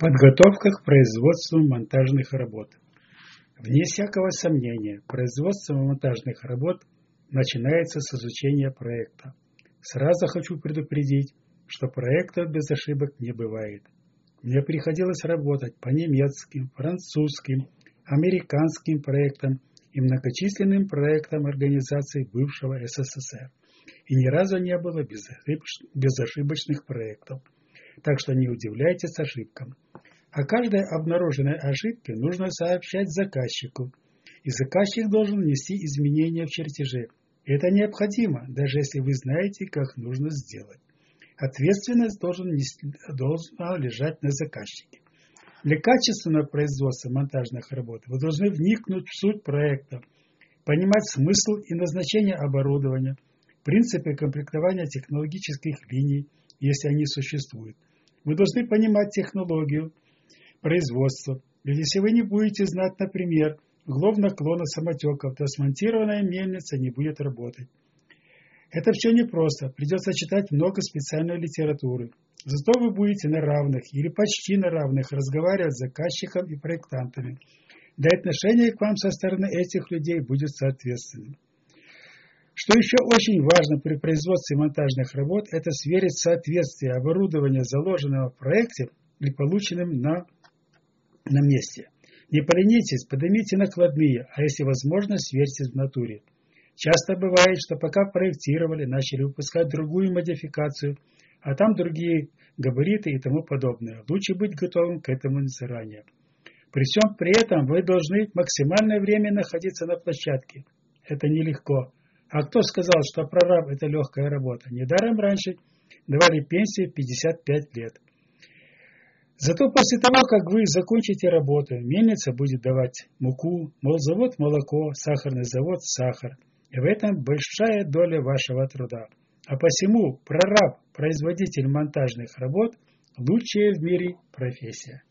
Подготовка к производству монтажных работ. Вне всякого сомнения, производство монтажных работ начинается с изучения проекта. Сразу хочу предупредить, что проектов без ошибок не бывает. Мне приходилось работать по немецким, французским, американским проектам и многочисленным проектам организаций бывшего СССР. И ни разу не было безошибочных проектов. Так что не удивляйтесь ошибкам. О каждой обнаруженной ошибке нужно сообщать заказчику, и заказчик должен внести изменения в чертеже. Это необходимо, даже если вы знаете, как нужно сделать. Ответственность должен, должна лежать на заказчике. Для качественного производства монтажных работ вы должны вникнуть в суть проекта, понимать смысл и назначение оборудования, принципы комплектования технологических линий, если они существуют. Вы должны понимать технологию, производства. Ведь если вы не будете знать, например, углов наклона самотеков, то смонтированная мельница не будет работать. Это все непросто, придется читать много специальной литературы. Зато вы будете на равных или почти на равных разговаривать с заказчиком и проектантами. Да и отношение к вам со стороны этих людей будет соответственным. Что еще очень важно при производстве монтажных работ, это сверить соответствие оборудования, заложенного в проекте, и полученным на на месте. Не поленитесь, поднимите накладные, а если возможно, сверьте в натуре. Часто бывает, что пока проектировали, начали выпускать другую модификацию, а там другие габариты и тому подобное. Лучше быть готовым к этому заранее. При всем при этом вы должны максимальное время находиться на площадке. Это нелегко. А кто сказал, что прораб – это легкая работа? Недаром раньше давали пенсии 55 лет. Зато после того, как вы закончите работу, мельница будет давать муку, молзавод – молоко, сахарный завод – сахар. И в этом большая доля вашего труда. А посему прораб, производитель монтажных работ – лучшая в мире профессия.